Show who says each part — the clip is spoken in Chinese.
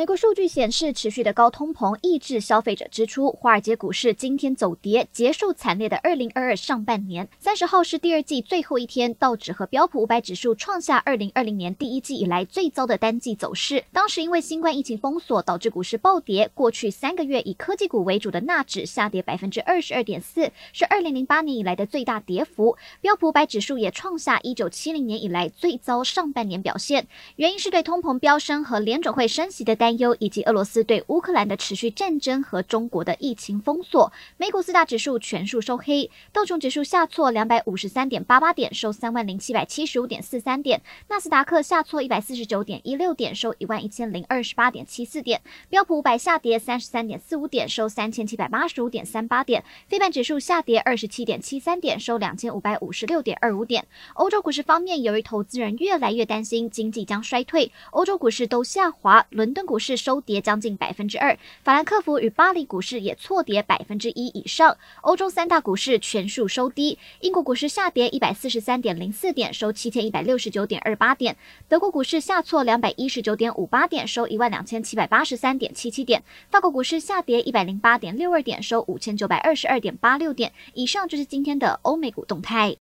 Speaker 1: 美国数据显示，持续的高通膨抑制消费者支出。华尔街股市今天走跌，结束惨烈的二零二二上半年。三十号是第二季最后一天，道指和标普五百指数创下二零二零年第一季以来最糟的单季走势。当时因为新冠疫情封锁，导致股市暴跌。过去三个月以科技股为主的纳指下跌百分之二十二点四，是二零零八年以来的最大跌幅。标普五百指数也创下一九七零年以来最糟上半年表现。原因是对通膨飙升和联准会升息的担。担忧以及俄罗斯对乌克兰的持续战争和中国的疫情封锁，美股四大指数全数收黑，道琼指数下挫两百五十三点八八点，收三万零七百七十五点四三点；纳斯达克下挫一百四十九点一六点，收一万一千零二十八点七四点；标普五百下跌三十三点四五点，收三千七百八十五点三八点；非半指数下跌二十七点七三点，收两千五百五十六点二五点。欧洲股市方面，由于投资人越来越担心经济将衰退，欧洲股市都下滑，伦敦股市收跌将近百分之二，法兰克福与巴黎股市也错跌百分之一以上。欧洲三大股市全数收低，英国股市下跌一百四十三点零四点，收七千一百六十九点二八点；德国股市下挫两百一十九点五八点，收一万两千七百八十三点七七点；法国股市下跌一百零八点六二点，收五千九百二十二点八六点。以上就是今天的欧美股动态。